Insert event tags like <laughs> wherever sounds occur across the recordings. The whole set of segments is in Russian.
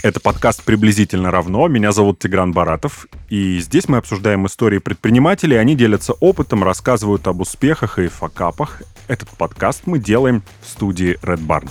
Это подкаст «Приблизительно равно». Меня зовут Тигран Баратов. И здесь мы обсуждаем истории предпринимателей. Они делятся опытом, рассказывают об успехах и факапах. Этот подкаст мы делаем в студии Red Barn.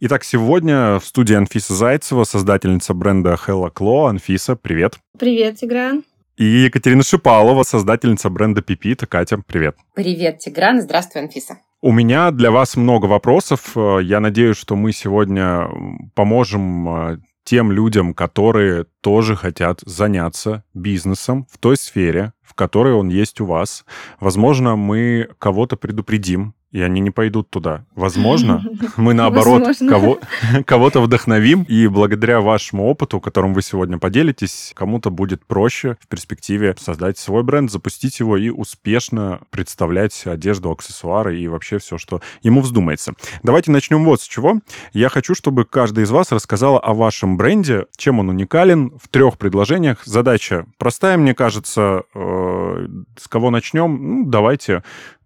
Итак, сегодня в студии Анфиса Зайцева, создательница бренда Hella Claw. Анфиса, привет. Привет, Тигран. И Екатерина Шипалова, создательница бренда Пипита. Катя, привет. Привет, Тигран. Здравствуй, Анфиса. У меня для вас много вопросов. Э, я надеюсь, что мы сегодня поможем э, тем людям, которые тоже хотят заняться бизнесом в той сфере, в которой он есть у вас. Возможно, мы кого-то предупредим, и они не пойдут туда. Возможно, <laughs> мы наоборот кого, <laughs> кого-то вдохновим, и благодаря вашему опыту, которым вы сегодня поделитесь, кому-то будет проще в перспективе создать свой бренд, запустить его и успешно представлять одежду, аксессуары и вообще все, что ему вздумается. Давайте начнем вот с чего. Я хочу, чтобы каждый из вас рассказала о вашем бренде, чем он уникален, в трех предложениях. Задача простая, мне кажется. Э, с кого начнем? Ну, давайте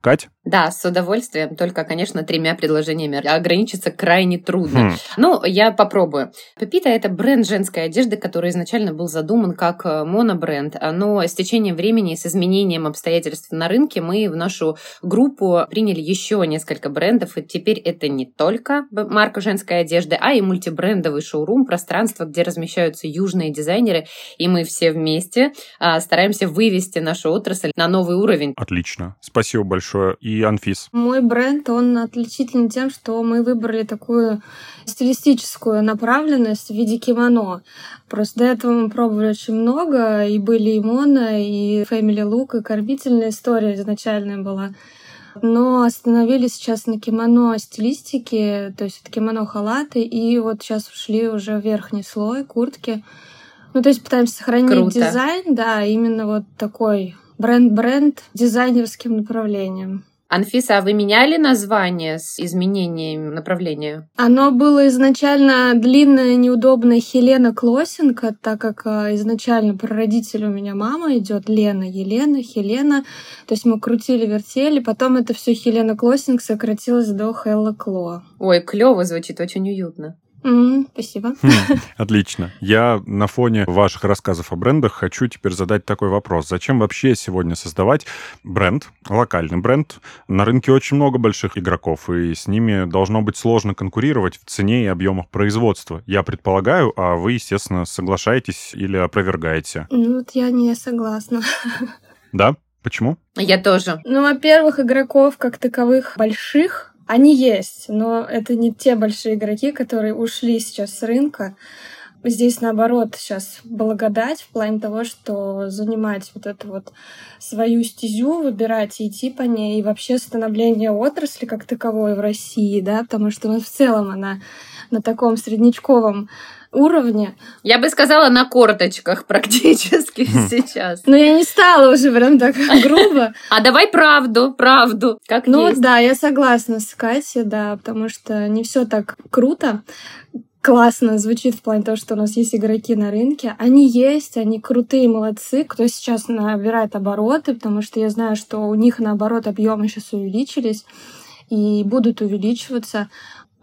Кать? Да, с удовольствием, только, конечно, тремя предложениями ограничиться крайне трудно. Хм. Ну, я попробую. Пепита — это бренд женской одежды, который изначально был задуман как э, монобренд, но с течением времени и с изменением обстоятельств на рынке мы в нашу группу приняли еще несколько брендов, и теперь это не только марка женской одежды, а и мультибрендовый шоурум, пространство, где размещаются южные дизайнеры, и мы все вместе а, стараемся вывести нашу отрасль на новый уровень. Отлично. Спасибо большое большое. И Анфис? Мой бренд, он отличителен тем, что мы выбрали такую стилистическую направленность в виде кимоно. Просто до этого мы пробовали очень много, и были и Мона, и Family Look, и кормительная история изначальная была. Но остановились сейчас на кимоно стилистике, то есть это кимоно-халаты, и вот сейчас ушли уже в верхний слой, куртки. Ну, то есть пытаемся сохранить Круто. дизайн, да, именно вот такой бренд-бренд дизайнерским направлением. Анфиса, а вы меняли название с изменением направления? Оно было изначально длинное, неудобное Хелена Клосенко, так как а, изначально прародитель у меня мама идет Лена, Елена, Хелена. То есть мы крутили, вертели, потом это все Хелена Клосинг сократилось до Хелла Кло. Ой, клево звучит, очень уютно. Mm, спасибо. Хм, отлично. Я на фоне ваших рассказов о брендах хочу теперь задать такой вопрос. Зачем вообще сегодня создавать бренд, локальный бренд? На рынке очень много больших игроков, и с ними должно быть сложно конкурировать в цене и объемах производства. Я предполагаю, а вы, естественно, соглашаетесь или опровергаете? Ну, вот я не согласна. Да? Почему? Я тоже. Ну, во-первых, игроков как таковых больших они есть, но это не те большие игроки, которые ушли сейчас с рынка. Здесь, наоборот, сейчас благодать в плане того, что занимать вот эту вот свою стезю, выбирать и идти по ней, и вообще становление отрасли как таковой в России, да, потому что ну, в целом она на таком среднячковом уровне. Я бы сказала, на корточках практически хм. сейчас. Но я не стала уже прям так <laughs> грубо. А давай правду, правду, как Ну да, я согласна с Катей, да, потому что не все так круто классно звучит в плане того, что у нас есть игроки на рынке. Они есть, они крутые, молодцы. Кто сейчас набирает обороты, потому что я знаю, что у них, наоборот, объемы сейчас увеличились и будут увеличиваться.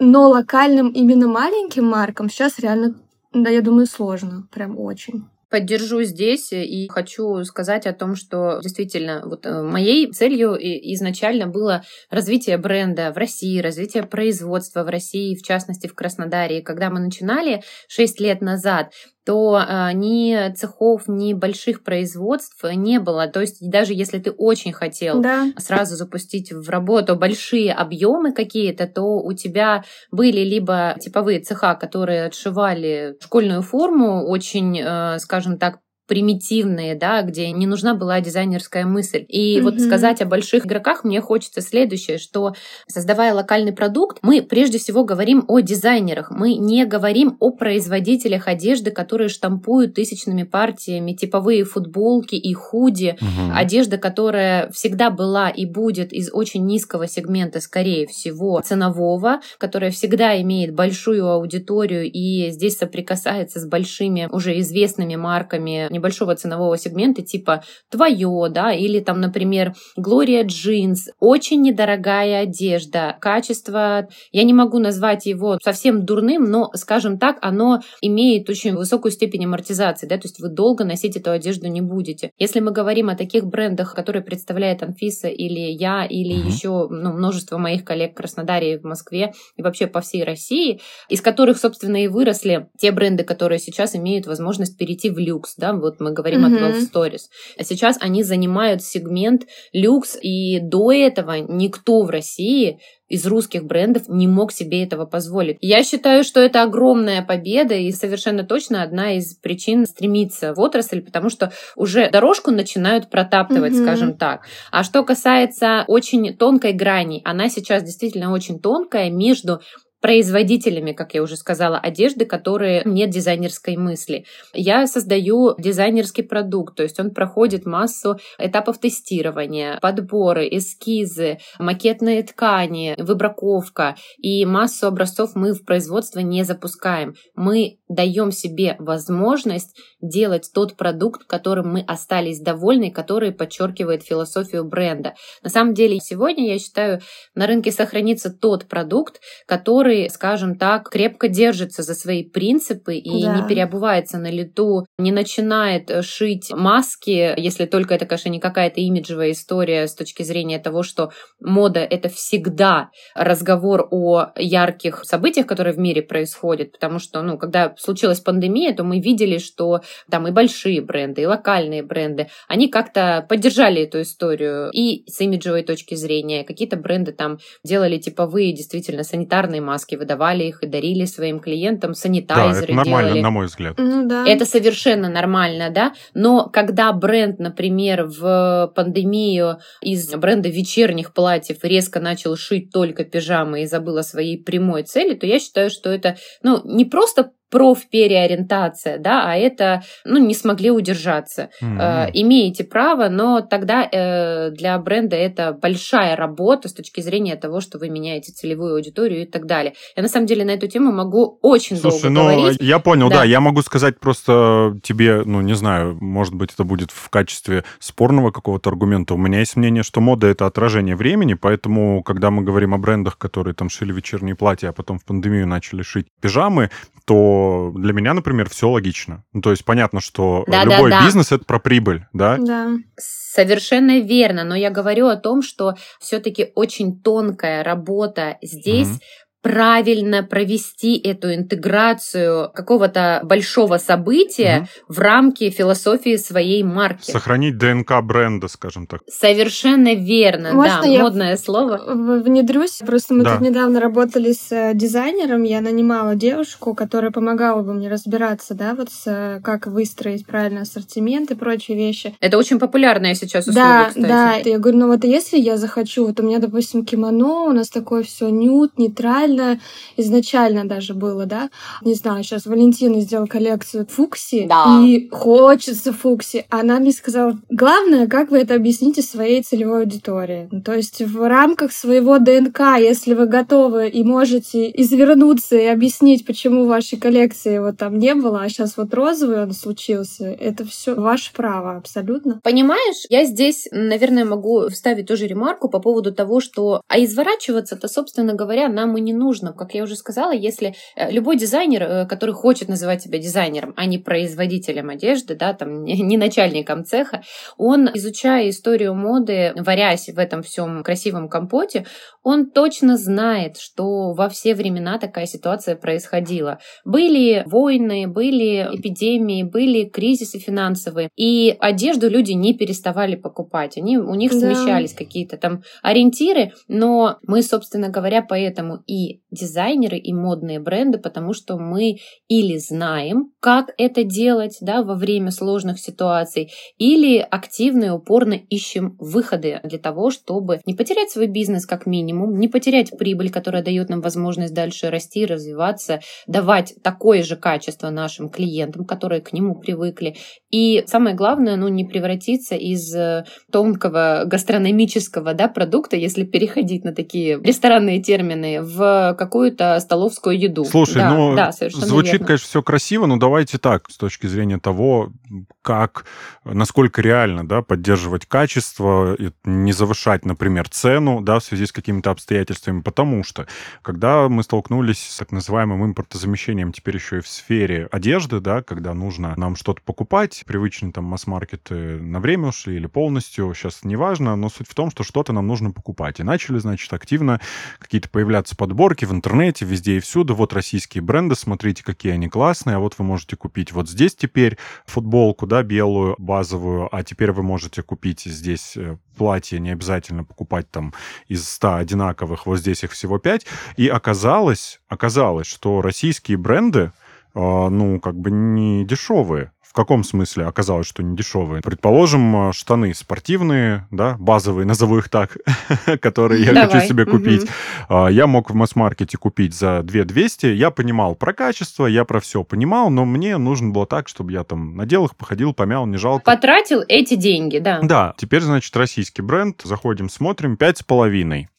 Но локальным именно маленьким маркам сейчас реально, да, я думаю, сложно. Прям очень поддержу здесь и хочу сказать о том, что действительно вот э, моей целью изначально было развитие бренда в России, развитие производства в России, в частности в Краснодаре. когда мы начинали 6 лет назад, то а, ни цехов, ни больших производств не было. То есть даже если ты очень хотел да. сразу запустить в работу большие объемы какие-то, то у тебя были либо типовые цеха, которые отшивали школьную форму очень, э, скажем так, примитивные, да, где не нужна была дизайнерская мысль. И mm-hmm. вот сказать о больших игроках мне хочется следующее, что создавая локальный продукт, мы прежде всего говорим о дизайнерах, мы не говорим о производителях одежды, которые штампуют тысячными партиями типовые футболки и худи, mm-hmm. одежда, которая всегда была и будет из очень низкого сегмента, скорее всего, ценового, которая всегда имеет большую аудиторию и здесь соприкасается с большими уже известными марками небольшого ценового сегмента, типа твое, да, или там, например, Gloria Jeans, очень недорогая одежда, качество, я не могу назвать его совсем дурным, но, скажем так, оно имеет очень высокую степень амортизации, да, то есть вы долго носить эту одежду не будете. Если мы говорим о таких брендах, которые представляет Анфиса или я, или mm-hmm. еще ну, множество моих коллег в Краснодаре, в Москве и вообще по всей России, из которых, собственно, и выросли те бренды, которые сейчас имеют возможность перейти в люкс, да, вот мы говорим mm-hmm. о 12 Stories. А сейчас они занимают сегмент люкс, и до этого никто в России из русских брендов не мог себе этого позволить. Я считаю, что это огромная победа и совершенно точно одна из причин стремиться в отрасль, потому что уже дорожку начинают протаптывать, mm-hmm. скажем так. А что касается очень тонкой грани, она сейчас действительно очень тонкая между производителями, как я уже сказала, одежды, которые нет дизайнерской мысли. Я создаю дизайнерский продукт, то есть он проходит массу этапов тестирования, подборы, эскизы, макетные ткани, выбраковка и массу образцов мы в производство не запускаем. Мы даем себе возможность делать тот продукт, которым мы остались довольны, который подчеркивает философию бренда. На самом деле, сегодня, я считаю, на рынке сохранится тот продукт, который, скажем так, крепко держится за свои принципы и да. не переобувается на лету, не начинает шить маски, если только это, конечно, не какая-то имиджевая история с точки зрения того, что мода — это всегда разговор о ярких событиях, которые в мире происходят, потому что, ну, когда случилась пандемия, то мы видели, что там и большие бренды, и локальные бренды, они как-то поддержали эту историю и с имиджевой точки зрения. Какие-то бренды там делали типовые действительно санитарные маски, выдавали их и дарили своим клиентам, санитайзеры да, это нормально, делали. на мой взгляд. Ну, да. Это совершенно нормально, да, но когда бренд, например, в пандемию из бренда вечерних платьев резко начал шить только пижамы и забыл о своей прямой цели, то я считаю, что это, ну, не просто профпереориентация, да, а это, ну, не смогли удержаться. Mm-hmm. Э, имеете право, но тогда э, для бренда это большая работа с точки зрения того, что вы меняете целевую аудиторию и так далее. Я на самом деле на эту тему могу очень Слушай, долго ну, говорить. Я понял, да. да, я могу сказать просто тебе, ну, не знаю, может быть, это будет в качестве спорного какого-то аргумента. У меня есть мнение, что мода это отражение времени, поэтому, когда мы говорим о брендах, которые там шили вечерние платья, а потом в пандемию начали шить пижамы, то для меня, например, все логично. Ну, то есть понятно, что да, любой да, да. бизнес это про прибыль, да? Да. Совершенно верно, но я говорю о том, что все-таки очень тонкая работа здесь mm правильно провести эту интеграцию какого-то большого события угу. в рамки философии своей марки. Сохранить ДНК бренда, скажем так. Совершенно верно, Можно да, я модное слово. Внедрюсь. Просто мы да. тут недавно работали с э, дизайнером, я нанимала девушку, которая помогала бы мне разбираться, да, вот с, э, как выстроить правильный ассортимент и прочие вещи. Это очень популярная сейчас услуга, да, кстати. Да, я говорю, ну вот если я захочу, вот у меня, допустим, кимоно, у нас такое все нют, нейтрально, нейтрально изначально даже было, да. Не знаю, сейчас Валентина сделала коллекцию фукси, да. и хочется фукси. Она мне сказала, главное, как вы это объясните своей целевой аудитории. Ну, то есть в рамках своего ДНК, если вы готовы и можете извернуться и объяснить, почему в вашей коллекции его там не было, а сейчас вот розовый он случился, это все ваше право абсолютно. Понимаешь, я здесь, наверное, могу вставить тоже ремарку по поводу того, что а изворачиваться-то, собственно говоря, нам и не нужно. Как я уже сказала, если э, любой дизайнер, э, который хочет называть себя дизайнером, а не производителем одежды, да, там, <laughs> не начальником цеха, он, изучая историю моды, варясь в этом всем красивом компоте, он точно знает, что во все времена такая ситуация происходила. Были войны, были эпидемии, были кризисы финансовые, и одежду люди не переставали покупать. Они, у них да. смещались какие-то там ориентиры, но мы, собственно говоря, поэтому и дизайнеры, и модные бренды, потому что мы или знаем, как это делать да, во время сложных ситуаций, или активно и упорно ищем выходы для того, чтобы не потерять свой бизнес как минимум, не потерять прибыль, которая дает нам возможность дальше расти, развиваться, давать такое же качество нашим клиентам, которые к нему привыкли. И самое главное, ну, не превратиться из э, тонкого гастрономического да, продукта, если переходить на такие ресторанные термины, в какую-то столовскую еду. Слушай, да, ну, да, звучит, верно. конечно, все красиво, но давайте так, с точки зрения того, как, насколько реально, да, поддерживать качество, не завышать, например, цену, да, в связи с какими-то обстоятельствами, потому что, когда мы столкнулись с так называемым импортозамещением теперь еще и в сфере одежды, да, когда нужно нам что-то покупать, привычные там масс-маркеты на время ушли или полностью, сейчас неважно, но суть в том, что что-то нам нужно покупать. И начали, значит, активно какие-то появляться подборки в интернете, везде и всюду. Вот российские бренды, смотрите, какие они классные, а вот вы можете купить вот здесь теперь футболку, да, белую, базовую, а теперь вы можете купить здесь э, платье, не обязательно покупать там из 100 одинаковых, вот здесь их всего 5. И оказалось, оказалось, что российские бренды, ну, как бы не дешевые. В каком смысле оказалось, что не дешевые? Предположим, э, штаны спортивные, да, базовые, назову их так, <laughs> которые я хочу себе купить. Угу. Я мог в масс-маркете купить за 2 200. Я понимал про качество, я про все понимал, но мне нужно было так, чтобы я там надел их, походил, помял, не жалко. Потратил эти деньги, да. Да. Теперь, значит, российский бренд. Заходим, смотрим. Пять с половиной.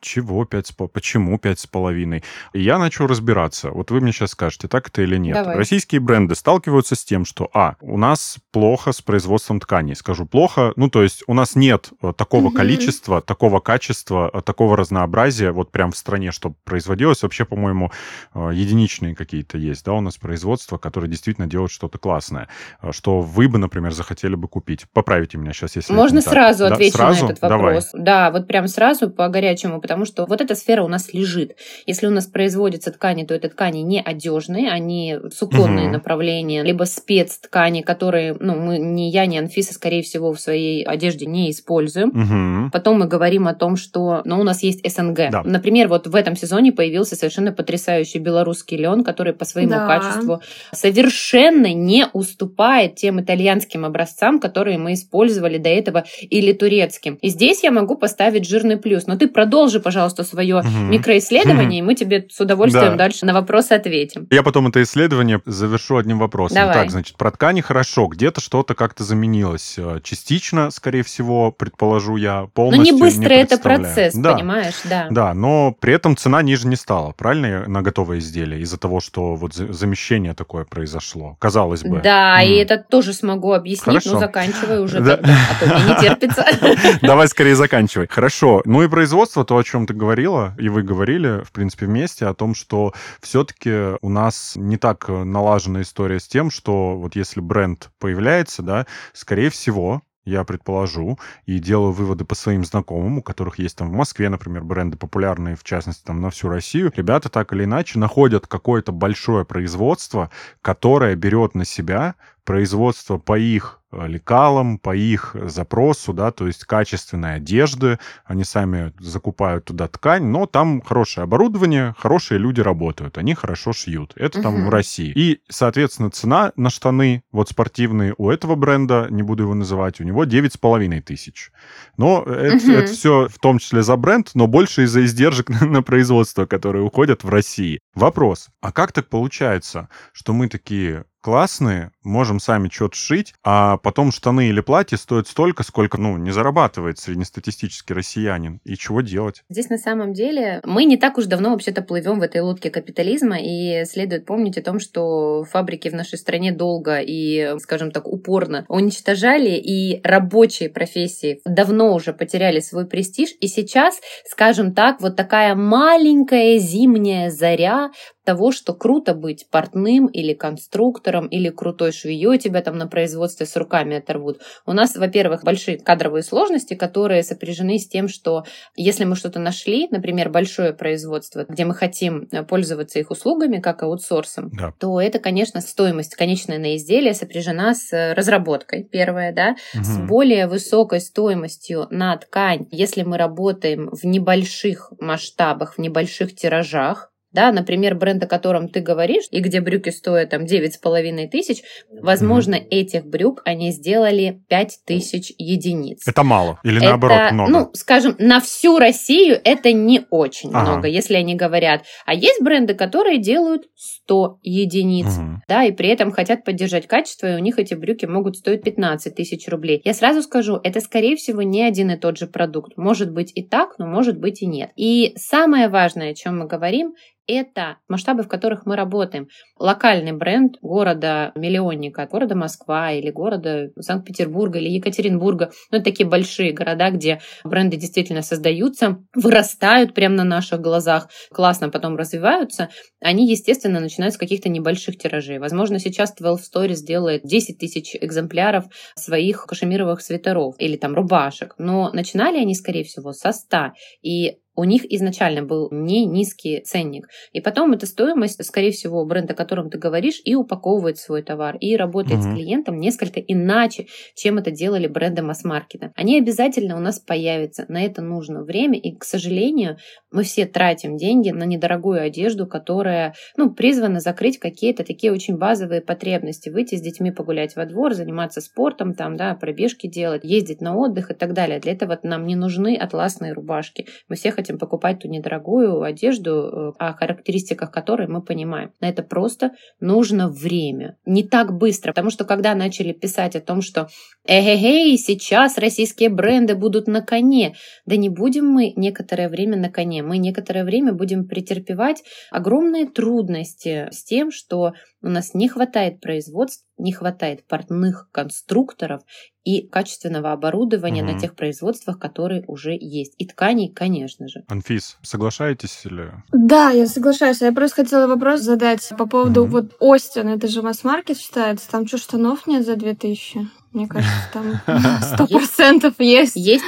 Чего пять с Почему пять с половиной? Я начал разбираться. Вот вы мне сейчас скажете, так это или нет. Давай. Российские бренды сталкиваются с тем, что, а, у нас плохо с производством тканей. Скажу плохо, ну, то есть у нас нет э, такого угу. количества, такого качества, э, такого разнообразия вот прям в стране, чтобы производилось. Вообще, по-моему, э, единичные какие-то есть, да, у нас производства, которые действительно делают что-то классное, что вы бы, например, захотели бы купить. Поправите меня сейчас, если Можно сразу так. ответить да, сразу? на этот вопрос. Давай. Да, вот прям сразу по горячему, потому что вот эта сфера у нас лежит. Если у нас производятся ткани, то это ткани не одежные, они суконные угу. направления, либо спецткани, которые, ну, мы, ни я, ни Анфиса, скорее всего, в своей одежде не используем. Угу. Потом мы говорим о том, что, ну, у нас есть СНГ. Да. Например, вот в этом сезоне появился совершенно потрясающий белорусский лен, который по своему да. качеству совершенно не уступает тем итальянским образцам, которые мы использовали до этого, или турецким. И здесь я могу поставить жирный плюс. Но ты продолжи продолжи, пожалуйста, свое угу. микроисследование, и мы тебе с удовольствием да. дальше на вопросы ответим. Я потом это исследование завершу одним вопросом. Давай. Так, значит, про ткани хорошо, где-то что-то как-то заменилось. Э, частично, скорее всего, предположу я, полностью Но не быстро не это процесс, да. понимаешь, да. Да, но при этом цена ниже не стала, правильно, на готовое изделие, из-за того, что вот замещение такое произошло, казалось бы. Да, mm. и это тоже смогу объяснить, Хорошо. но заканчивай уже тогда, а то мне не терпится. <laughs> Давай скорее заканчивай. Хорошо. Ну и производство, то, чем ты говорила, и вы говорили, в принципе, вместе, о том, что все-таки у нас не так налажена история с тем, что вот если бренд появляется, да, скорее всего, я предположу, и делаю выводы по своим знакомым, у которых есть там в Москве, например, бренды популярные, в частности, там на всю Россию, ребята так или иначе находят какое-то большое производство, которое берет на себя производство по их лекалам, по их запросу, да, то есть качественной одежды, они сами закупают туда ткань, но там хорошее оборудование, хорошие люди работают, они хорошо шьют. Это там угу. в России. И, соответственно, цена на штаны, вот спортивные у этого бренда, не буду его называть, у него 9,5 тысяч. Но это, угу. это все в том числе за бренд, но больше из-за издержек <laughs> на, на производство, которые уходят в России. Вопрос, а как так получается, что мы такие классные, можем сами что-то шить, а потом штаны или платье стоят столько, сколько, ну, не зарабатывает среднестатистический россиянин. И чего делать? Здесь на самом деле мы не так уж давно вообще-то плывем в этой лодке капитализма, и следует помнить о том, что фабрики в нашей стране долго и, скажем так, упорно уничтожали, и рабочие профессии давно уже потеряли свой престиж, и сейчас, скажем так, вот такая маленькая зимняя заря того, что круто быть портным или конструктором, или крутой швеей тебя там на производстве с руками оторвут. У нас, во-первых, большие кадровые сложности, которые сопряжены с тем, что если мы что-то нашли, например, большое производство, где мы хотим э, пользоваться их услугами, как аутсорсом, да. то это, конечно, стоимость конечная на изделие сопряжена с разработкой, первое, да, угу. с более высокой стоимостью на ткань, если мы работаем в небольших масштабах, в небольших тиражах, да, например, бренд, о котором ты говоришь, и где брюки стоят там девять с половиной тысяч, возможно, mm-hmm. этих брюк они сделали пять тысяч единиц. Это мало или это, наоборот много? Ну, скажем, на всю Россию это не очень ага. много, если они говорят. А есть бренды, которые делают 100 единиц, угу. да, и при этом хотят поддержать качество, и у них эти брюки могут стоить 15 тысяч рублей. Я сразу скажу, это, скорее всего, не один и тот же продукт. Может быть и так, но может быть и нет. И самое важное, о чем мы говорим, это масштабы, в которых мы работаем. Локальный бренд города-миллионника, города Москва или города Санкт-Петербурга или Екатеринбурга. Ну, это такие большие города, где бренды действительно создаются, вырастают прямо на наших глазах, классно потом развиваются. Они, естественно, начинают с каких-то небольших тиражей. Возможно, сейчас 12 Stories делает 10 тысяч экземпляров своих кашемировых свитеров или там рубашек. Но начинали они, скорее всего, со 100. И у них изначально был не низкий ценник. И потом эта стоимость, скорее всего, бренд, о котором ты говоришь, и упаковывает свой товар, и работает угу. с клиентом несколько иначе, чем это делали бренды масс-маркета. Они обязательно у нас появятся. На это нужно время, и, к сожалению, мы все тратим деньги на недорогую одежду, которая ну, призвана закрыть какие-то такие очень базовые потребности. Выйти с детьми погулять во двор, заниматься спортом, там, да, пробежки делать, ездить на отдых и так далее. Для этого нам не нужны атласные рубашки. Мы все хотим хотим покупать ту недорогую одежду, э, о характеристиках которой мы понимаем. На это просто нужно время. Не так быстро, потому что когда начали писать о том, что эгегей, сейчас российские бренды будут на коне, да не будем мы некоторое время на коне. Мы некоторое время будем претерпевать огромные трудности с тем, что у нас не хватает производств, не хватает портных конструкторов и качественного оборудования угу. на тех производствах, которые уже есть. И тканей, конечно же. Анфис, соглашаетесь или... Да, я соглашаюсь. Я просто хотела вопрос задать по поводу угу. вот Остин. Это же масс-маркет считается. Там что, штанов нет за 2000? Мне <laughs> кажется, там сто процентов есть. Есть.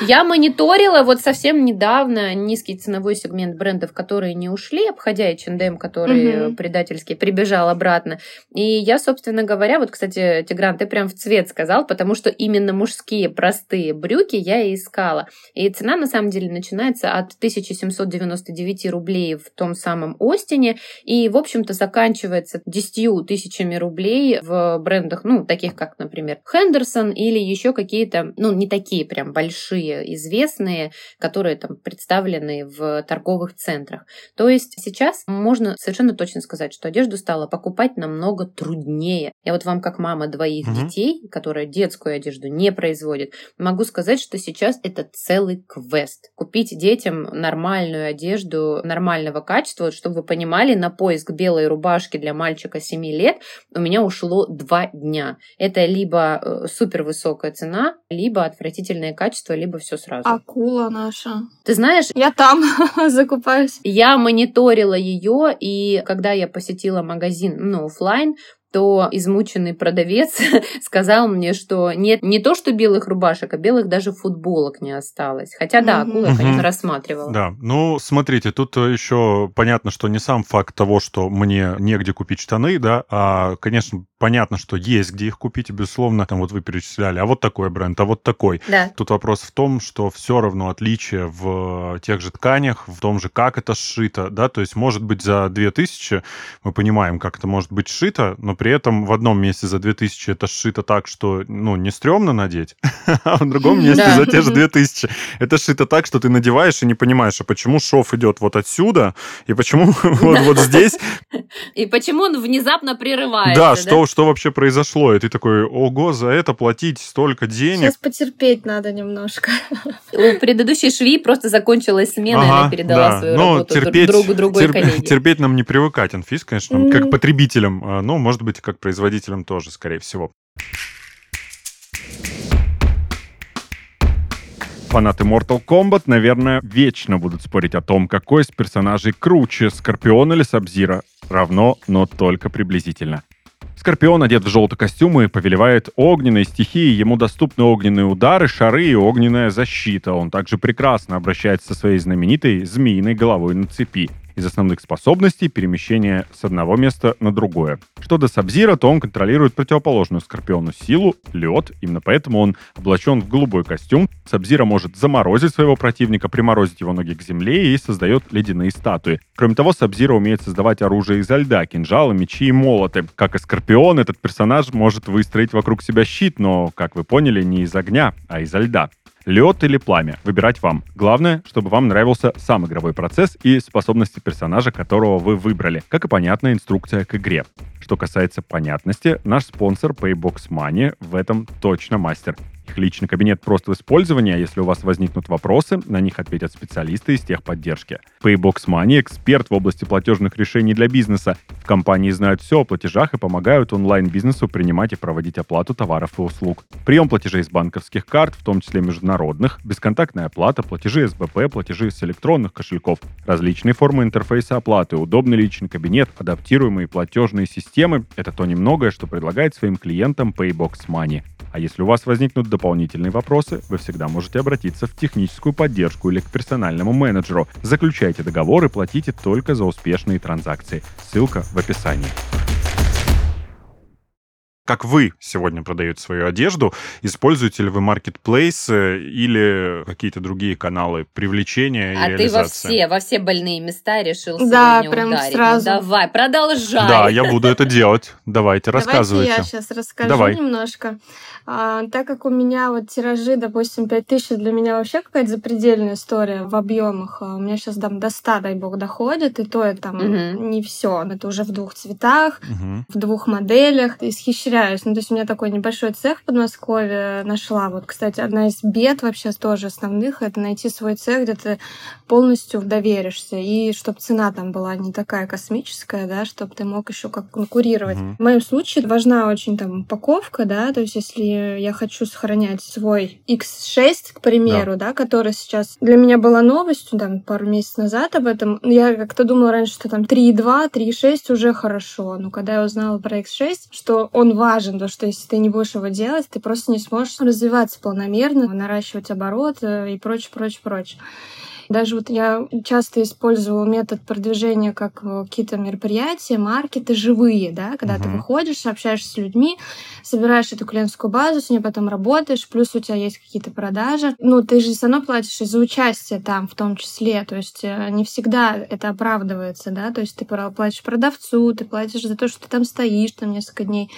Я мониторила вот совсем недавно низкий ценовой сегмент брендов, которые не ушли, обходя H&M, который угу. предательски прибежал обратно. И я, собственно говоря, вот, кстати, Тигран, ты прям в цвет сказал, потому что именно мужские простые брюки я и искала. И цена, на самом деле, начинается от 1799 рублей в том самом Остине и, в общем-то, заканчивается 10 тысячами рублей в брендах, ну, таких как, например, например, Хендерсон или еще какие-то, ну, не такие прям большие, известные, которые там представлены в торговых центрах. То есть сейчас можно совершенно точно сказать, что одежду стало покупать намного труднее. Я вот вам как мама двоих угу. детей, которая детскую одежду не производит, могу сказать, что сейчас это целый квест. Купить детям нормальную одежду нормального качества, чтобы вы понимали, на поиск белой рубашки для мальчика 7 лет у меня ушло 2 дня. Это либо либо э, супер высокая цена, либо отвратительное кафество, либо все сразу. Акула наша. Ты знаешь? Я там <laughs> закупаюсь. Я мониторила ее, и когда я посетила магазин, ну, офлайн, то измученный продавец <laughs> сказал мне, что нет не то, что белых рубашек, а белых даже футболок не осталось. Хотя да, акула я, конечно, рассматривала. Да, ну, смотрите, тут еще понятно, что не сам факт того, что мне негде купить штаны, да, а, конечно, понятно, что есть где их купить, безусловно, там вот вы перечисляли, а вот такой бренд, а вот такой. Да. Тут вопрос в том, что все равно отличие в тех же тканях, в том же, как это сшито, да, то есть, может быть, за 2000 мы понимаем, как это может быть сшито, но при этом в одном месте за 2000 это сшито так, что, ну, не стрёмно надеть, <laughs> а в другом месте за те же 2000 это сшито так, что ты надеваешь и не понимаешь, а почему шов идет вот отсюда, и почему <laughs> вот здесь. <laughs> И почему он внезапно прерывается. Да, что что вообще произошло? И ты такой, ого, за это платить столько денег. Сейчас потерпеть надо немножко. У предыдущей швеи просто закончилась смена, ага, и она передала да. свою ну, работу терпеть, другу другой терп, коллеге. Терпеть нам не привыкать, Анфис, конечно, mm. как потребителям, а, ну, может быть, как производителям тоже, скорее всего. Фанаты Mortal Kombat, наверное, вечно будут спорить о том, какой из персонажей круче, Скорпион или Сабзира. Равно, но только приблизительно. Скорпион одет в желтый костюм и повелевает огненной стихией. Ему доступны огненные удары, шары и огненная защита. Он также прекрасно обращается со своей знаменитой змеиной головой на цепи. Из основных способностей перемещение с одного места на другое. Что до Сабзира, то он контролирует противоположную Скорпиону силу, лед, именно поэтому он облачен в голубой костюм. Сабзира может заморозить своего противника, приморозить его ноги к земле и создает ледяные статуи. Кроме того, Сабзира умеет создавать оружие из льда, кинжалы, мечи и молоты. Как и Скорпион, этот персонаж может выстроить вокруг себя щит, но, как вы поняли, не из огня, а из льда. Лед или пламя? Выбирать вам. Главное, чтобы вам нравился сам игровой процесс и способности персонажа, которого вы выбрали, как и понятная инструкция к игре. Что касается понятности, наш спонсор Paybox Money в этом точно мастер. Их личный кабинет просто в использовании, а если у вас возникнут вопросы, на них ответят специалисты из техподдержки. Paybox Money — эксперт в области платежных решений для бизнеса. В компании знают все о платежах и помогают онлайн-бизнесу принимать и проводить оплату товаров и услуг. Прием платежей с банковских карт, в том числе международных, бесконтактная оплата, платежи СБП, платежи с электронных кошельков, различные формы интерфейса оплаты, удобный личный кабинет, адаптируемые платежные системы — это то немногое, что предлагает своим клиентам Paybox Money. А если у вас возникнут дополнительные вопросы, вы всегда можете обратиться в техническую поддержку или к персональному менеджеру. Заключайте договор и платите только за успешные транзакции. Ссылка в описании как вы сегодня продаете свою одежду, используете ли вы маркетплейсы или какие-то другие каналы привлечения а и ты во все, во все больные места решил да, сегодня прям ударить. сразу. Ну, давай, продолжай. Да, я буду это делать. Давайте, рассказывайте. Давайте я сейчас расскажу Давай. немножко. А, так как у меня вот тиражи, допустим, 5000 для меня вообще какая-то запредельная история в объемах. А У меня сейчас там до 100, дай бог, доходит, и то это там Мгм. не все. Это уже в двух цветах, Мгм. в двух моделях. Исхищряюсь. Ну, то есть у меня такой небольшой цех в Подмосковье нашла. Вот, кстати, одна из бед вообще тоже основных — это найти свой цех, где ты полностью доверишься. И чтобы цена там была не такая космическая, да, чтобы ты мог еще как конкурировать. Мгм. В моем случае важна очень там упаковка, да, то есть если я хочу сохранять свой X6, к примеру, да, который сейчас для меня была новостью, там, пару месяцев назад об этом, я как-то думала раньше, что там 3,2, 3,6 уже хорошо, но когда я узнала про X6, что он важен, то что если ты не будешь его делать, ты просто не сможешь развиваться полномерно, наращивать оборот э, и прочее, прочее, прочее. Даже вот я часто использовала метод продвижения как э, какие-то мероприятия, маркеты живые, да, когда ты Мгм. выходишь, общаешься с людьми, собираешь эту клиентскую базу, с ней потом работаешь, плюс у тебя есть какие-то продажи. Ну, ты же все равно платишь и за участие там в том числе, то есть э, не всегда это оправдывается, да, то есть ты платишь продавцу, ты платишь за то, что ты там стоишь там несколько дней.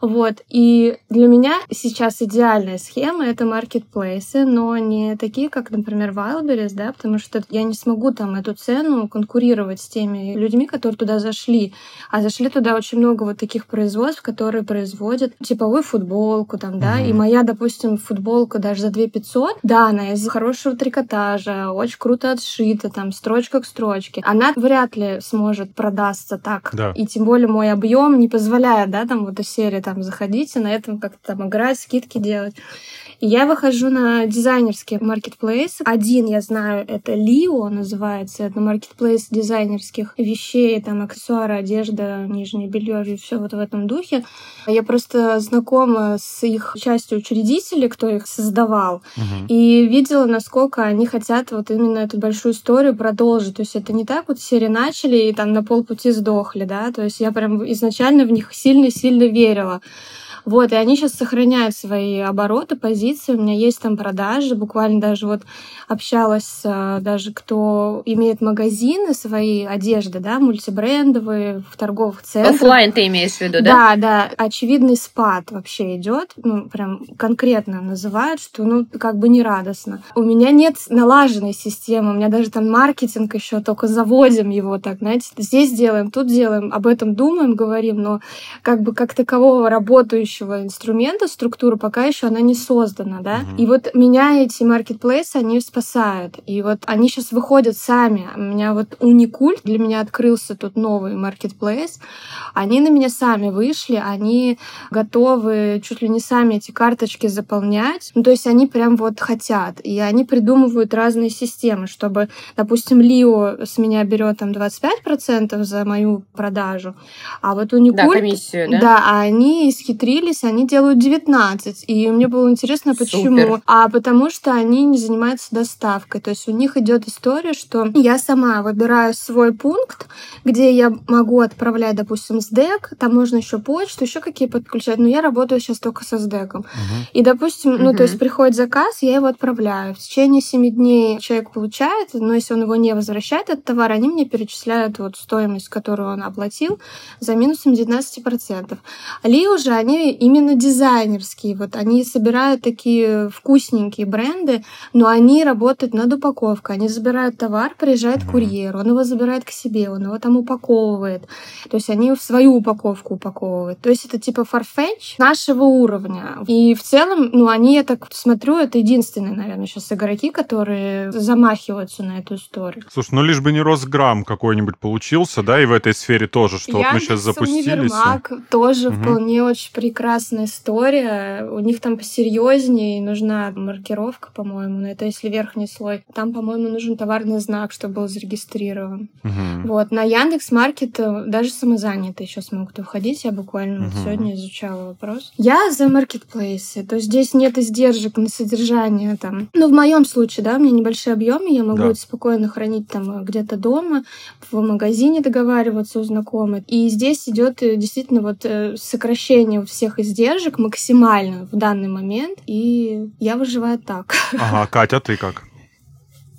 Вот. И для меня сейчас идеальная схема — это маркетплейсы, но не такие, как, например, Wildberries, да, потому что я не смогу там эту цену конкурировать с теми людьми, которые туда зашли. А зашли туда очень много вот таких производств, которые производят типовую футболку там, да, Мгм. и моя, допустим, футболка даже за 2 500, да, она из хорошего трикотажа, очень круто отшита, там, строчка к строчке. Она вряд ли сможет продастся так. Да. И тем более мой объем не позволяет, да, там вот из серии там заходить и на этом как-то там играть, скидки делать. И я выхожу на дизайнерские маркетплейсы. Один, я знаю, это Лио называется. Это маркетплейс дизайнерских вещей, там аксессуары, одежда, нижнее белье и все вот в этом духе. Я просто знакома с их частью учредителей, кто их создавал. Мгм. И видела, насколько они хотят вот именно эту большую историю продолжить. То есть это не так вот серии начали и там на полпути сдохли, да. То есть я прям изначально в них сильно-сильно верила. Вот, и они сейчас сохраняют свои обороты, позиции. У меня есть там продажи. Буквально даже вот общалась а, даже кто имеет магазины свои одежды, да, мультибрендовые в торговых центрах. Оффлайн ты имеешь в виду, да? Да, да, очевидный спад вообще идет, ну, прям конкретно называют, что, ну, как бы не радостно. У меня нет налаженной системы, у меня даже там маркетинг еще только заводим его так, знаете, здесь делаем, тут делаем, об этом думаем, говорим, но как бы как такового работающего инструмента, структура пока еще она не создана, да. Мгм. И вот меня эти маркетплейсы, они спасают. И вот они сейчас выходят сами. У меня вот Уникульт, для меня открылся тут новый маркетплейс. Они на меня сами вышли, они готовы чуть ли не сами эти карточки заполнять. Ну, то есть они прям вот хотят. И они придумывают разные системы, чтобы, допустим, Лио с меня берет там 25% за мою продажу, а вот Уникульт... Да, комиссию, да? Да, а они исхитрились, они делают 19. И мне было интересно, почему. Супер. А потому что они не занимаются доставкой. То есть у них идет история, что я сама выбираю свой пункт, где я могу отправлять, допустим, СДЭК, там можно еще почту, еще какие подключать. Но я работаю сейчас только со СДЭКом. Мгм. И, допустим, ну, Мгм. то есть приходит заказ, я его отправляю. В течение 7 дней человек получает, но если он его не возвращает, этот товар, они мне перечисляют вот стоимость, которую он оплатил, за минусом 19%. Ли уже, они именно дизайнерские. Вот они собирают такие вкусненькие бренды, но они работают над упаковкой. Они забирают товар, приезжает курьер, он его забирает к себе, он его там упаковывает. То есть они в свою упаковку упаковывают. То есть это типа Farfetch нашего уровня. И в целом, ну, они, я так смотрю, это единственные, наверное, сейчас игроки, которые замахиваются на эту историю. Слушай, ну лишь бы не Росграм какой-нибудь получился, да, и в этой сфере тоже, что вот мы сейчас запустились. Универмаг тоже угу. вполне очень прекрасная история. У них там посерьезнее, нужна маркировка, по-моему, но это если верхний слой. Там, по-моему, нужен товарный знак, чтобы был зарегистрирован. Угу. Вот, на Яндекс Маркет э, даже самозанятые сейчас могут входить. Я буквально угу. сегодня изучала вопрос. Я за маркетплейсы, то есть здесь нет издержек на содержание там. Ну, в моем случае, да, у меня небольшие объемы, я могу да. это спокойно хранить там где-то дома, в магазине договариваться у знакомых. И здесь идет э, действительно вот э, сокращение всех издержек максимально в данный момент, и я выживаю так. Ага, Катя, ты как?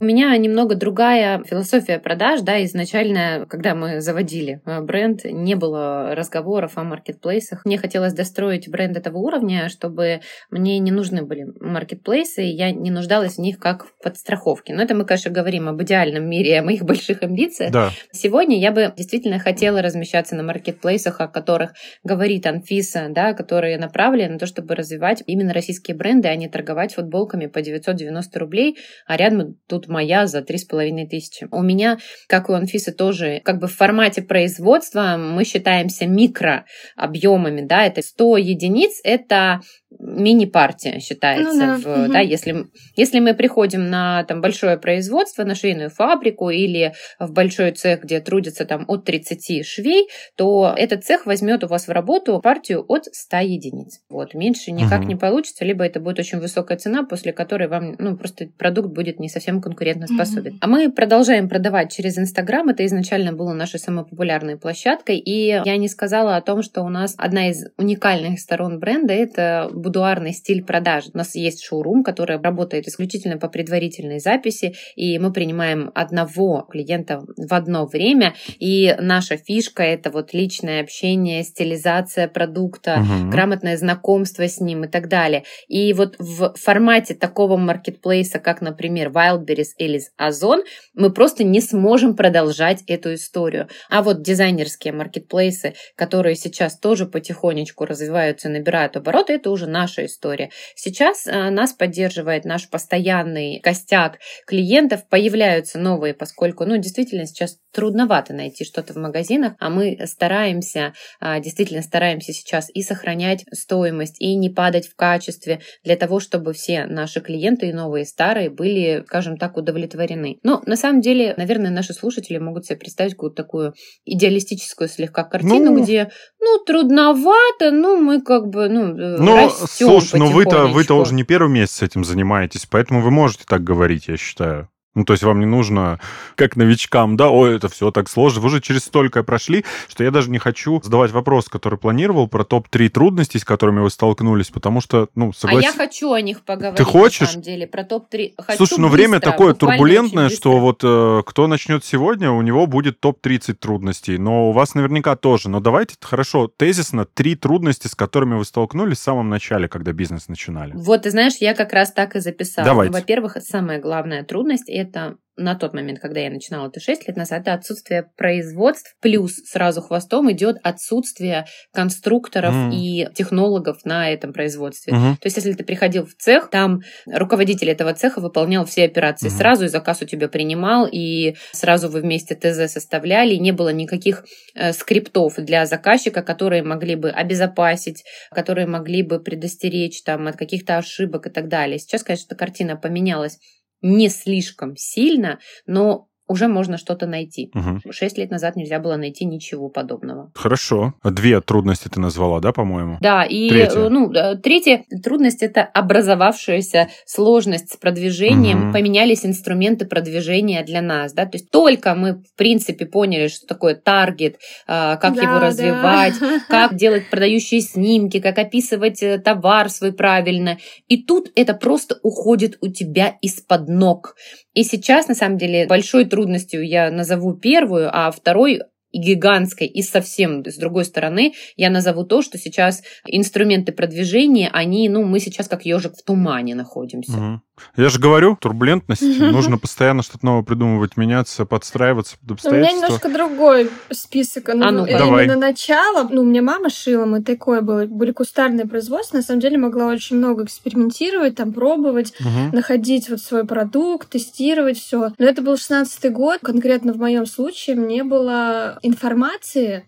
У меня немного другая философия продаж, да, изначально, когда мы заводили э, бренд, не было разговоров о маркетплейсах. Мне хотелось достроить бренд этого уровня, чтобы мне не нужны были маркетплейсы, и я не нуждалась в них как в подстраховке. Но это мы, конечно, говорим об идеальном мире, о моих больших амбициях. Да. Сегодня я бы действительно хотела размещаться на маркетплейсах, о которых говорит Анфиса, да, которые направлены на то, чтобы развивать именно российские бренды, а не торговать футболками по 990 рублей, а рядом тут моя за три с половиной тысячи. У меня, как у Анфисы, тоже как бы в формате производства мы считаемся микрообъемами, да, это 100 единиц, это мини-партия считается. Ну, да. В, угу. да, если, если мы приходим на там, большое производство, на швейную фабрику или в большой цех, где трудятся там от 30 швей, то этот цех возьмет у вас в работу партию от 100 единиц. Вот, меньше никак угу. не получится, либо это будет очень высокая цена, после которой вам ну, просто продукт будет не совсем конкурентоспособен. Угу. А мы продолжаем продавать через Инстаграм. Это изначально было нашей самой популярной площадкой. И я не сказала о том, что у нас одна из уникальных сторон бренда это будуарный стиль продаж. У нас есть шоурум, который работает исключительно по предварительной записи, и мы принимаем одного клиента в одно время, и наша фишка — это вот личное общение, стилизация продукта, угу. грамотное знакомство с ним и так далее. И вот в формате такого маркетплейса, как, например, Wildberries или Озон, мы просто не сможем продолжать эту историю. А вот дизайнерские маркетплейсы, которые сейчас тоже потихонечку развиваются, набирают обороты, это уже наша история. Сейчас э, нас поддерживает наш постоянный костяк клиентов, появляются новые, поскольку, ну, действительно, сейчас трудновато найти что-то в магазинах, а мы стараемся, а, действительно стараемся сейчас и сохранять стоимость, и не падать в качестве для того, чтобы все наши клиенты, и новые, и старые, были, скажем так, удовлетворены. Но на самом деле, наверное, наши слушатели могут себе представить какую-то такую идеалистическую слегка картину, ну, где, ну, трудновато, ну, мы как бы, ну, э, Но Слушай, ну вы-то вы-то уже не первый месяц этим занимаетесь, поэтому вы можете так говорить, я считаю. Ну, то есть вам не нужно, как новичкам, да, ой, это все так сложно. Вы уже через столько прошли, что я даже не хочу задавать вопрос, который планировал, про топ-3 трудностей, с которыми вы столкнулись, потому что, ну, согласен. А я хочу о них поговорить, Ты хочешь? на самом деле, про топ-3. Хочу Слушай, ну, быстро, время такое турбулентное, что вот э, кто начнет сегодня, у него будет топ-30 трудностей, но у вас наверняка тоже. Но давайте, хорошо, тезисно, три трудности, с которыми вы столкнулись в самом начале, когда бизнес начинали. Вот, ты знаешь, я как раз так и записала. Давайте. Во-первых, самая главная трудность – это на тот момент, когда я начинала это 6 лет назад, это отсутствие производств, плюс сразу хвостом идет отсутствие конструкторов mm. и технологов на этом производстве. Mm-hmm. То есть, если ты приходил в цех, там руководитель этого цеха выполнял все операции mm-hmm. сразу, и заказ у тебя принимал, и сразу вы вместе ТЗ составляли, и не было никаких э, скриптов для заказчика, которые могли бы обезопасить, которые могли бы предостеречь там, от каких-то ошибок и так далее. Сейчас, конечно, эта картина поменялась не слишком сильно, но уже можно что-то найти. Угу. Шесть лет назад нельзя было найти ничего подобного. Хорошо. Две трудности ты назвала, да, по-моему? Да, и третья. Э, ну, третья трудность это образовавшаяся сложность с продвижением. Угу. Поменялись инструменты продвижения для нас, да, то есть только мы в принципе поняли, что такое таргет, а, как да, его развивать, да. <laughs> как делать продающие снимки, как описывать э, товар свой правильно, и тут это просто уходит у тебя из-под ног. И сейчас, на самом деле, большой трудностью я назову первую, а второй и гигантской, и совсем с другой стороны я назову то, что сейчас инструменты продвижения, они, ну, мы сейчас как ежик в тумане находимся. Угу. Я же говорю, турбулентность, <laughs> нужно постоянно что-то новое придумывать, меняться, подстраиваться под обстоятельства. У меня немножко другой список. Ну, а ну Давай. Именно начало. Ну, у меня мама шила, мы такое было, были кустарные производства. На самом деле могла очень много экспериментировать, там пробовать, угу. находить вот свой продукт, тестировать все. Но это был 16-й год. Конкретно в моем случае мне было информации,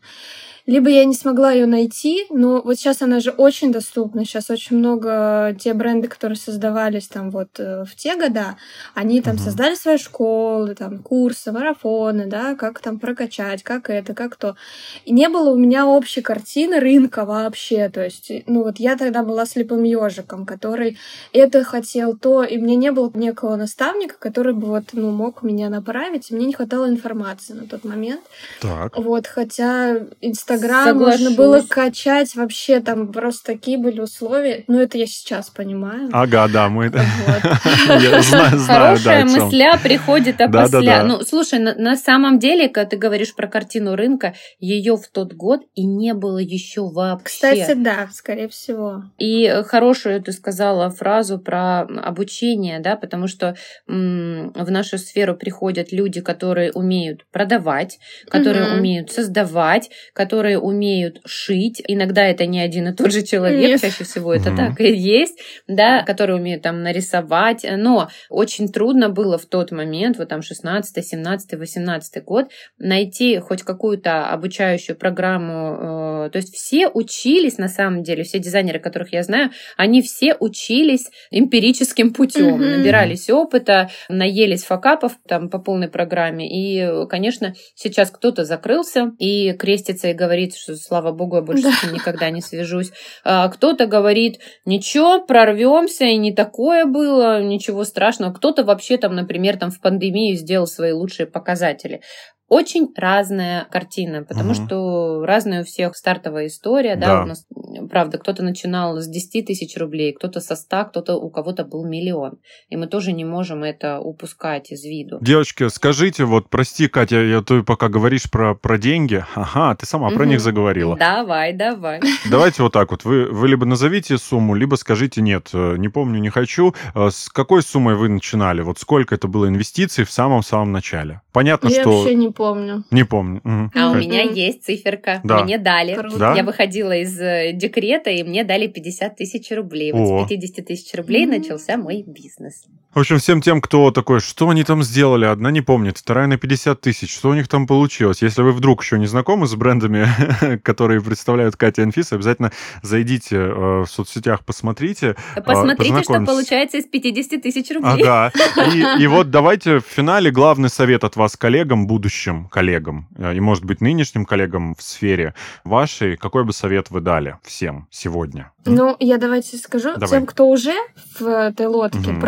либо я не смогла ее найти, но вот сейчас она же очень доступна. Сейчас очень много те бренды, которые создавались там вот э, в те года, они там создали свои школы, там курсы, марафоны, да, как там прокачать, как это, как то. И не было у меня общей картины рынка вообще. То есть, ну вот я тогда была слепым ежиком, который это хотел, то, и мне не было некого наставника, который бы вот, ну, мог меня направить, и мне не хватало информации на тот момент. Так. Вот, хотя Инстаграм Инстаграм можно было качать вообще, там просто такие были условия. Ну, это я сейчас понимаю. Ага, да, мы... <laughs> Хорошая мысля приходит опосля. Ну, слушай, на самом деле, когда ты говоришь про картину рынка, ее в тот год и не было еще вообще. Кстати, да, скорее всего. И хорошую ты сказала фразу про обучение, да, потому что в нашу сферу приходят люди, которые умеют продавать, которые умеют создавать, которые которые умеют шить. Иногда это не один и тот же человек, Нет. чаще всего это угу. так и есть, да, которые умеют там нарисовать. Но очень трудно было в тот момент, вот там 16, 17, 18 год, найти хоть какую-то обучающую программу. Э, то есть все учились, на самом деле, все дизайнеры, которых я знаю, они все учились эмпирическим путем, угу. набирались опыта, наелись факапов там по полной программе. И, конечно, сейчас кто-то закрылся и крестится и говорит, говорит, что слава богу, я больше да. с ним никогда не свяжусь. А кто-то говорит, ничего, прорвемся, и не такое было, ничего страшного. Кто-то вообще там, например, там в пандемию сделал свои лучшие показатели очень разная картина, потому угу. что разная у всех стартовая история, да, да у нас, правда, кто-то начинал с 10 тысяч рублей, кто-то со 100, кто-то, у кого-то был миллион, и мы тоже не можем это упускать из виду. Девочки, скажите, вот, прости, Катя, я ты пока говоришь про, про деньги, ага, ты сама угу. про них заговорила. Давай, давай. <laughs> Давайте вот так вот, вы, вы либо назовите сумму, либо скажите нет, э, не помню, не хочу. Э, с какой суммой вы начинали? Вот сколько это было инвестиций в самом-самом начале? Понятно, я что... вообще не помню. Не помню. Угу. А у меня есть циферка. Да. Мне дали. Да? Я выходила из э, декрета, и мне дали 50 тысяч рублей. Вот О. с 50 тысяч рублей начался мой бизнес. В общем, всем тем, кто такой, что они там сделали, одна не помнит, вторая на 50 тысяч, что у них там получилось. Если вы вдруг еще не знакомы с брендами, <laughs> которые представляют Катя и Анфиса, обязательно зайдите э, в соцсетях, посмотрите. Э, посмотрите, что получается из 50 тысяч рублей. Ага. И, <laughs> и вот давайте в финале главный совет от вас коллегам, будущим коллегам, э, и, может быть, нынешним коллегам в сфере вашей, какой бы совет вы дали всем сегодня? Ну, я давайте скажу Давай. тем, кто уже в этой лодке, угу.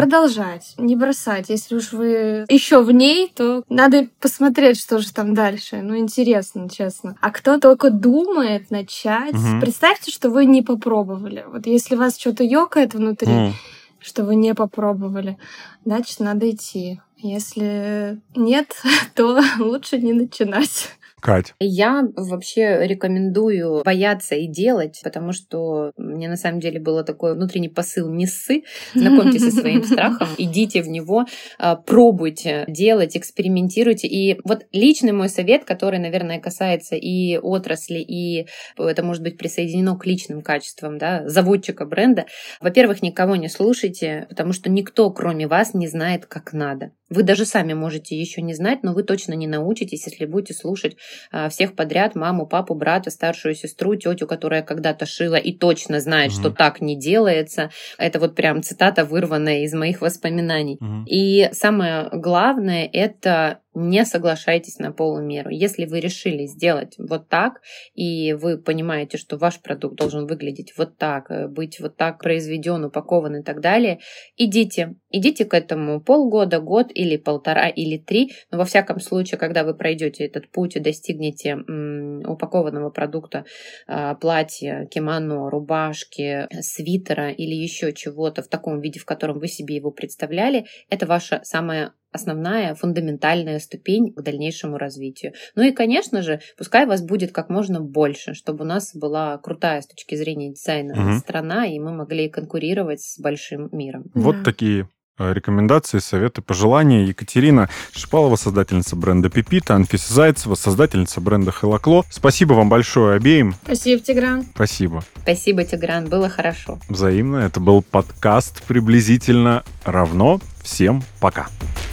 Продолжать, не бросать. Если уж вы еще в ней, то надо посмотреть, что же там дальше. Ну, интересно, честно. А кто только думает начать, угу. представьте, что вы не попробовали. Вот если вас что-то ёкает внутри, угу. что вы не попробовали, значит, надо идти. Если нет, <laughs> то лучше не начинать. Кать? Я вообще рекомендую бояться и делать, потому что мне на самом деле было такой внутренний посыл не ссы, знакомьтесь со своим <laughs> страхом, идите в него, а, пробуйте делать, экспериментируйте. И вот личный мой совет, который, наверное, касается и отрасли, и это может быть присоединено к личным качествам да, заводчика бренда. Во-первых, никого не слушайте, потому что никто, кроме вас, не знает, как надо. Вы даже сами можете еще не знать, но вы точно не научитесь, если будете слушать а, всех подряд, маму, папу, брата, старшую сестру, тетю, которая когда-то шила и точно знает, угу. что так не делается. Это вот прям цитата, вырванная из моих воспоминаний. Угу. И самое главное — это не соглашайтесь на полумеру. Если вы решили сделать вот так, и вы понимаете, что ваш продукт должен выглядеть вот так, э, быть вот так произведен, упакован и так далее, идите. Идите к этому полгода, год или полтора или три. Но во всяком случае, когда вы пройдете этот путь и достигнете упакованного продукта, э, платья, кимоно, рубашки, свитера или еще чего-то в таком виде, в котором вы себе его представляли, это ваша самая основная, фундаментальная ступень к дальнейшему развитию. Ну и, конечно же, пускай вас будет как можно больше, чтобы у нас была крутая с точки зрения дизайна угу. страна, и мы могли конкурировать с большим миром. Вот да. такие Э, рекомендации, советы, пожелания. Екатерина Шипалова, создательница бренда Пипита, Анфиса Зайцева, создательница бренда Хелокло. Спасибо вам большое обеим. Спасибо, Тигран. Спасибо. Спасибо, Тигран, было хорошо. Взаимно. Это был подкаст «Приблизительно равно». Всем пока. Пока.